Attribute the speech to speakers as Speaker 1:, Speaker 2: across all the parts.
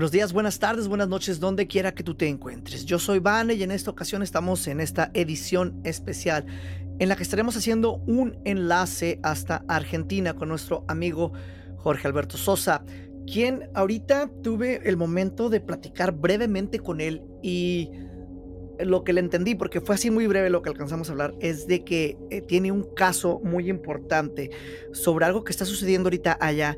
Speaker 1: Buenos días, buenas tardes, buenas noches, donde quiera que tú te encuentres. Yo soy Vane y en esta ocasión estamos en esta edición especial en la que estaremos haciendo un enlace hasta Argentina con nuestro amigo Jorge Alberto Sosa, quien ahorita tuve el momento de platicar brevemente con él y lo que le entendí, porque fue así muy breve lo que alcanzamos a hablar, es de que eh, tiene un caso muy importante sobre algo que está sucediendo ahorita allá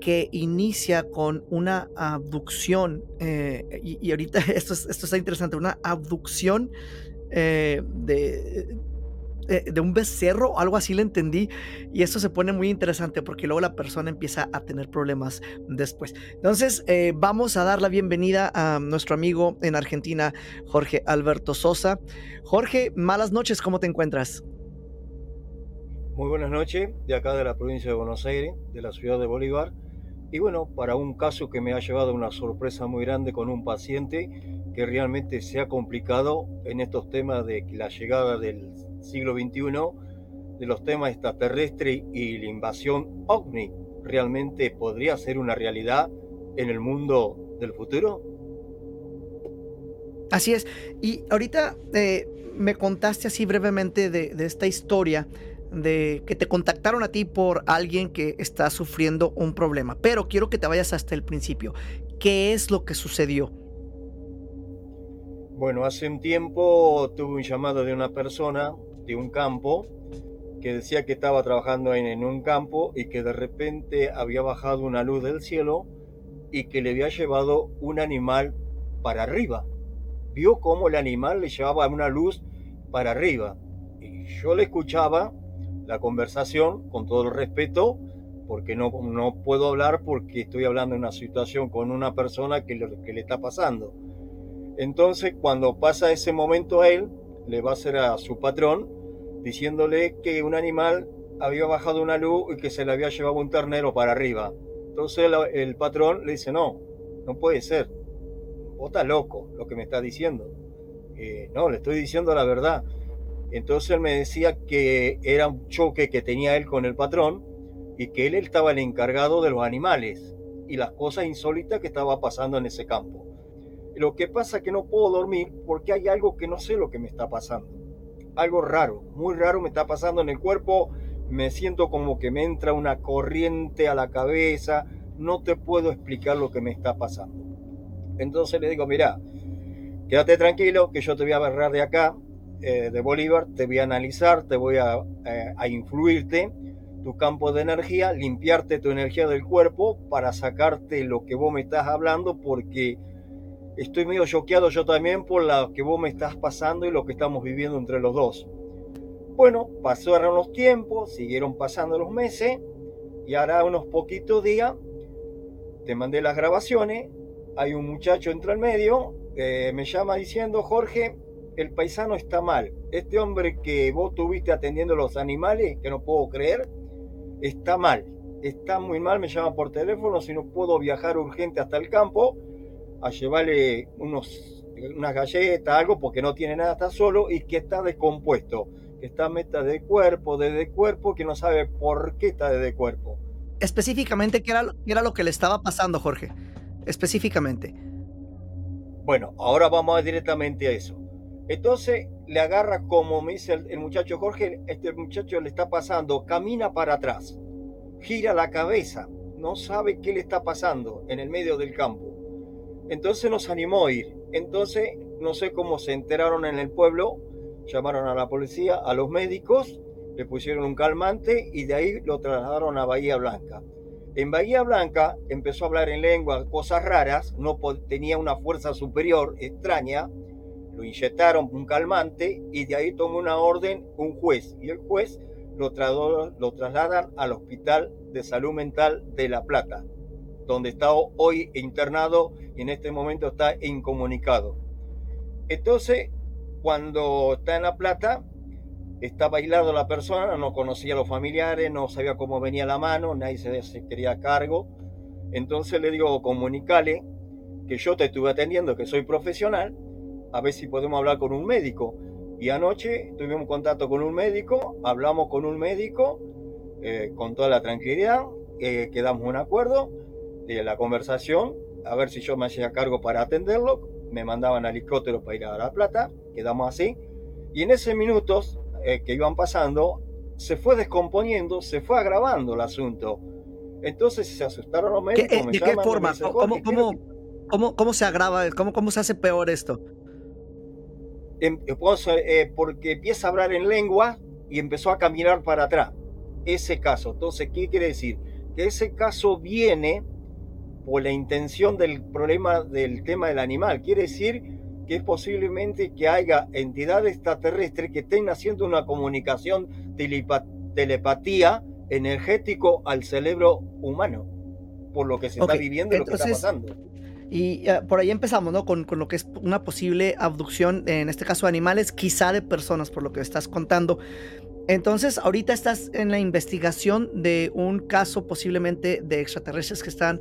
Speaker 1: que inicia con una abducción, eh, y, ahorita esto, esto está interesante, una abducción eh, de, de, un becerro algo así le entendí, y esto se pone muy interesante porque luego la persona empieza a tener problemas después. Entonces, eh, vamos a dar la bienvenida a nuestro amigo en Argentina, Jorge Alberto Sosa. Jorge, malas noches, ¿cómo te encuentras?
Speaker 2: Muy buenas noches, de acá de la provincia de Buenos Aires, de la ciudad de Bolívar. Y bueno, para un caso que me ha llevado una sorpresa muy grande con un paciente que realmente se ha complicado en estos temas de la llegada del siglo XXI, de los temas extraterrestres y la invasión ovni, realmente podría ser una realidad en el mundo del futuro?
Speaker 1: Así es. Y ahorita eh, me contaste así brevemente de, de esta historia de que te contactaron a ti por alguien que está sufriendo un problema. Pero quiero que te vayas hasta el principio. ¿Qué es lo que sucedió?
Speaker 2: Bueno, hace un tiempo tuve un llamado de una persona de un campo que decía que estaba trabajando en, en un campo y que de repente había bajado una luz del cielo y que le había llevado un animal para arriba. Vio cómo el animal le llevaba una luz para arriba. Y yo le escuchaba la conversación con todo el respeto, porque no, no puedo hablar porque estoy hablando de una situación con una persona que le, que le está pasando. Entonces, cuando pasa ese momento a él, le va a hacer a su patrón diciéndole que un animal había bajado una luz y que se le había llevado un ternero para arriba. Entonces el, patrón le dice, no, no puede ser. Vos estás loco lo que me está diciendo. Eh, no, le estoy diciendo la verdad. Entonces él me decía que era un choque que tenía él con el patrón y que él, estaba el encargado de los animales y las cosas insólitas que estaba pasando en ese campo. Lo que pasa es que no puedo dormir porque hay algo que no sé lo que me está pasando. Algo raro, muy raro me está pasando en el cuerpo. Me siento como que me entra una corriente a la cabeza. No te puedo explicar lo que me está pasando. Entonces le digo, mira, quédate tranquilo que yo te voy a agarrar de acá, eh, de Bolívar, te voy a analizar, te voy a, eh, a influirte tu campo de energía, limpiarte tu energía del cuerpo para sacarte lo que vos me estás hablando, porque estoy medio choqueado yo también por lo que vos me estás pasando y lo que estamos viviendo entre los dos. Bueno, pasaron los tiempos, siguieron pasando los meses y ahora unos poquitos días te mandé las grabaciones, hay un muchacho entre el medio, eh, me llama diciendo, Jorge, el paisano está mal. Este hombre que vos tuviste atendiendo los animales, que no puedo creer, está mal. Está muy mal, me llama por teléfono, si no puedo viajar urgente hasta el campo a llevarle unos, unas galletas, algo, porque no tiene nada, está solo y que está descompuesto, que está meta de cuerpo, de cuerpo, que no sabe por qué está de cuerpo.
Speaker 1: Específicamente, ¿qué era, qué era lo que le estaba pasando, Jorge? Específicamente.
Speaker 2: Bueno, ahora vamos directamente a eso. Entonces le agarra como me dice el, muchacho Jorge, este muchacho le está pasando, camina para atrás, gira la cabeza, no sabe qué le está pasando en el medio del campo. Entonces nos animó a ir. Entonces no sé cómo se enteraron en el pueblo, llamaron a la policía, a los médicos, le pusieron un calmante y de ahí lo trasladaron a Bahía Blanca. En Bahía Blanca empezó a hablar en lengua cosas raras, no tenía una fuerza superior extraña, lo inyectaron un calmante y de ahí tomó una orden un juez y el juez lo, lo trasladan al Hospital de Salud Mental de La Plata, donde está hoy internado y en este momento está incomunicado. Entonces, cuando está en La Plata, está bailado la persona, no conocía a los familiares, no sabía cómo venía la mano, nadie se, se quería cargo. Entonces le digo, comunicale que yo te estuve atendiendo, que soy profesional, a ver si podemos hablar con un médico. Y anoche tuvimos contacto con un médico, hablamos con un médico eh, con toda la tranquilidad, eh, quedamos un acuerdo de la conversación, a ver si yo me hacía cargo para atenderlo, me mandaban al helicóptero para ir a La Plata, quedamos así, y en ese minutos eh, que iban pasando, se fue descomponiendo, se fue agravando el asunto. Entonces se asustaron los médicos.
Speaker 1: ¿De qué forma? ¿Cómo, cómo, cómo, se agrava? ¿Cómo, ¿Cómo se hace peor esto?
Speaker 2: Em, eh, porque empieza a hablar en lengua y empezó a caminar para atrás. Ese caso. Entonces, ¿qué quiere decir? Que ese caso viene por la intención del problema del tema del animal. Quiere decir que es posiblemente que haya entidades extraterrestres que estén haciendo una comunicación telepatía energético al cerebro humano, por lo que se está viviendo y lo que está pasando.
Speaker 1: Y uh, por ahí empezamos, ¿no? Con, con, lo que es una posible abducción, en este caso de animales, quizá de personas, por lo que estás contando. Entonces, ahorita estás en la investigación de un caso posiblemente de extraterrestres que están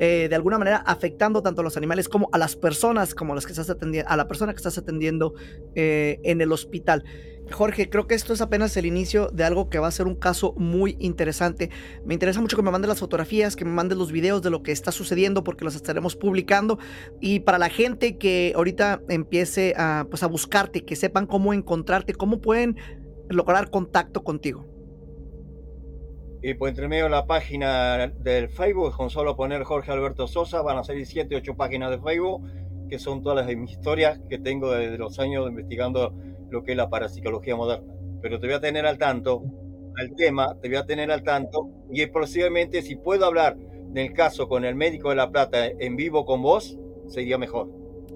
Speaker 1: eh, de alguna manera afectando tanto a los animales como a las personas, como que estás atendiendo, a la persona que estás atendiendo eh, en el hospital. Jorge, creo que esto es apenas el inicio de algo que va a ser un caso muy interesante. Me interesa mucho que me mandes las fotografías, que me mandes los videos de lo que está sucediendo porque los estaremos publicando. Y para la gente que ahorita empiece a, pues, a buscarte, que sepan cómo encontrarte, cómo pueden lograr contacto contigo?
Speaker 2: Y pues entre medio de la página del Facebook, con solo poner Jorge Alberto Sosa, van a salir 7, 8 páginas de Facebook, que son todas las historias que tengo desde los años investigando lo que es la parapsicología moderna. Pero te voy a tener al tanto, al tema, te voy a tener al tanto, y posiblemente si puedo hablar del caso con el médico de La Plata en vivo con vos, sería mejor.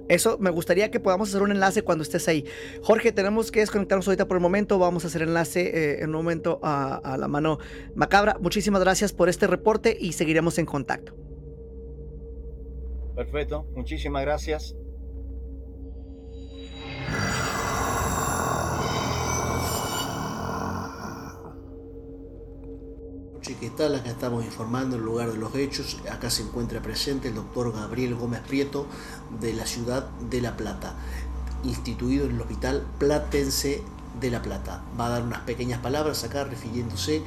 Speaker 1: Eso me gustaría que podamos hacer un enlace cuando estés ahí. Jorge, tenemos que desconectarnos ahorita por el momento. Vamos a hacer enlace eh, en un momento a, a la mano macabra. Muchísimas gracias por este reporte y seguiremos en contacto.
Speaker 2: Perfecto, muchísimas gracias.
Speaker 3: ¿Qué tal? Acá estamos informando el lugar de los hechos. Acá se encuentra presente el doctor Gabriel Gómez Prieto de la ciudad de La Plata, instituido en el Hospital Platense de La Plata. Va a dar unas pequeñas palabras acá refiriéndose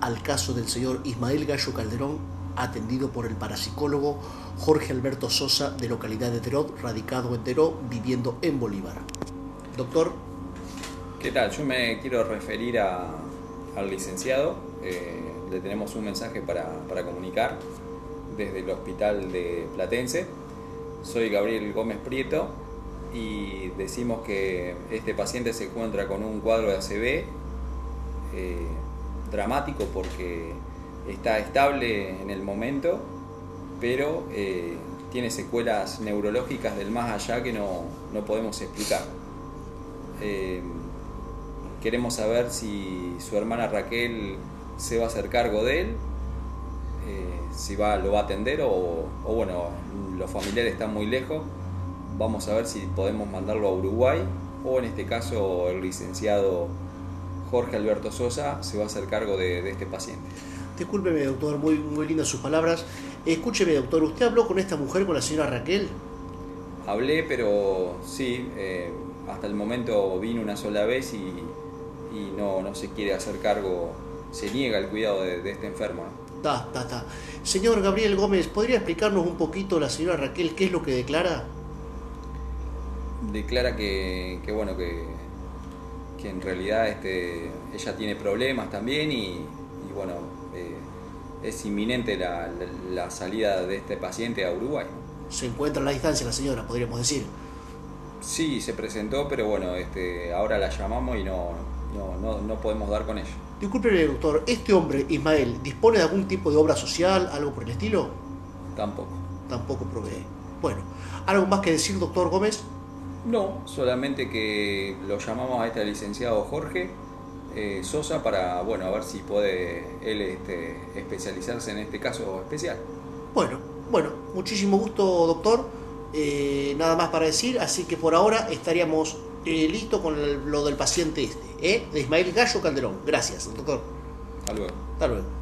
Speaker 3: al caso del señor Ismael Gallo Calderón, atendido por el parapsicólogo Jorge Alberto Sosa de localidad de Teró, radicado en Teró, viviendo en Bolívar. Doctor.
Speaker 4: ¿Qué tal? Yo me quiero referir al licenciado. Eh, le tenemos un mensaje para, comunicar desde el hospital de Platense. Soy Gabriel Gómez Prieto y decimos que este paciente se encuentra con un cuadro de ACV eh, dramático porque está estable en el momento, pero eh, tiene secuelas neurológicas del más allá que no, podemos explicar. Queremos saber si su hermana Raquel se va a hacer cargo de él, eh, si va, lo va a atender o, bueno, los familiares están muy lejos, vamos a ver si podemos mandarlo a Uruguay o en este caso el licenciado Jorge Alberto Sosa se va a hacer cargo de, este paciente.
Speaker 3: Discúlpeme, doctor, muy, muy lindas sus palabras. Escúcheme, doctor, ¿usted habló con esta mujer, con la señora Raquel?
Speaker 4: Hablé, pero sí, eh, hasta el momento vino una sola vez y, y no, no se quiere hacer cargo se niega el cuidado de, este enfermo.
Speaker 3: está está Señor Gabriel Gómez, ¿podría explicarnos un poquito la señora Raquel qué es lo que declara?
Speaker 4: Declara que, bueno, que, que en realidad este, ella tiene problemas también y, bueno, eh, es inminente la, la, salida de este paciente a Uruguay.
Speaker 3: Se encuentra a la distancia la señora, podríamos decir.
Speaker 4: Sí, se presentó, pero bueno, este, ahora la llamamos y no, no, no, no podemos dar con ella.
Speaker 3: Disculpe, doctor, ¿este hombre, Ismael, dispone de algún tipo de obra social, algo por el estilo?
Speaker 4: Tampoco.
Speaker 3: Tampoco provee. Bueno, ¿algo más que decir, doctor Gómez?
Speaker 4: No, solamente que lo llamamos a este licenciado Jorge eh, Sosa para, bueno, a ver si puede él este, especializarse en este caso especial.
Speaker 3: Bueno, bueno, muchísimo gusto, doctor. Eh, nada más para decir, así que por ahora estaríamos eh, listos con lo del paciente este. ¿eh? de Ismael Gallo Calderón. Gracias, doctor.
Speaker 4: Hasta luego.
Speaker 3: Hasta luego.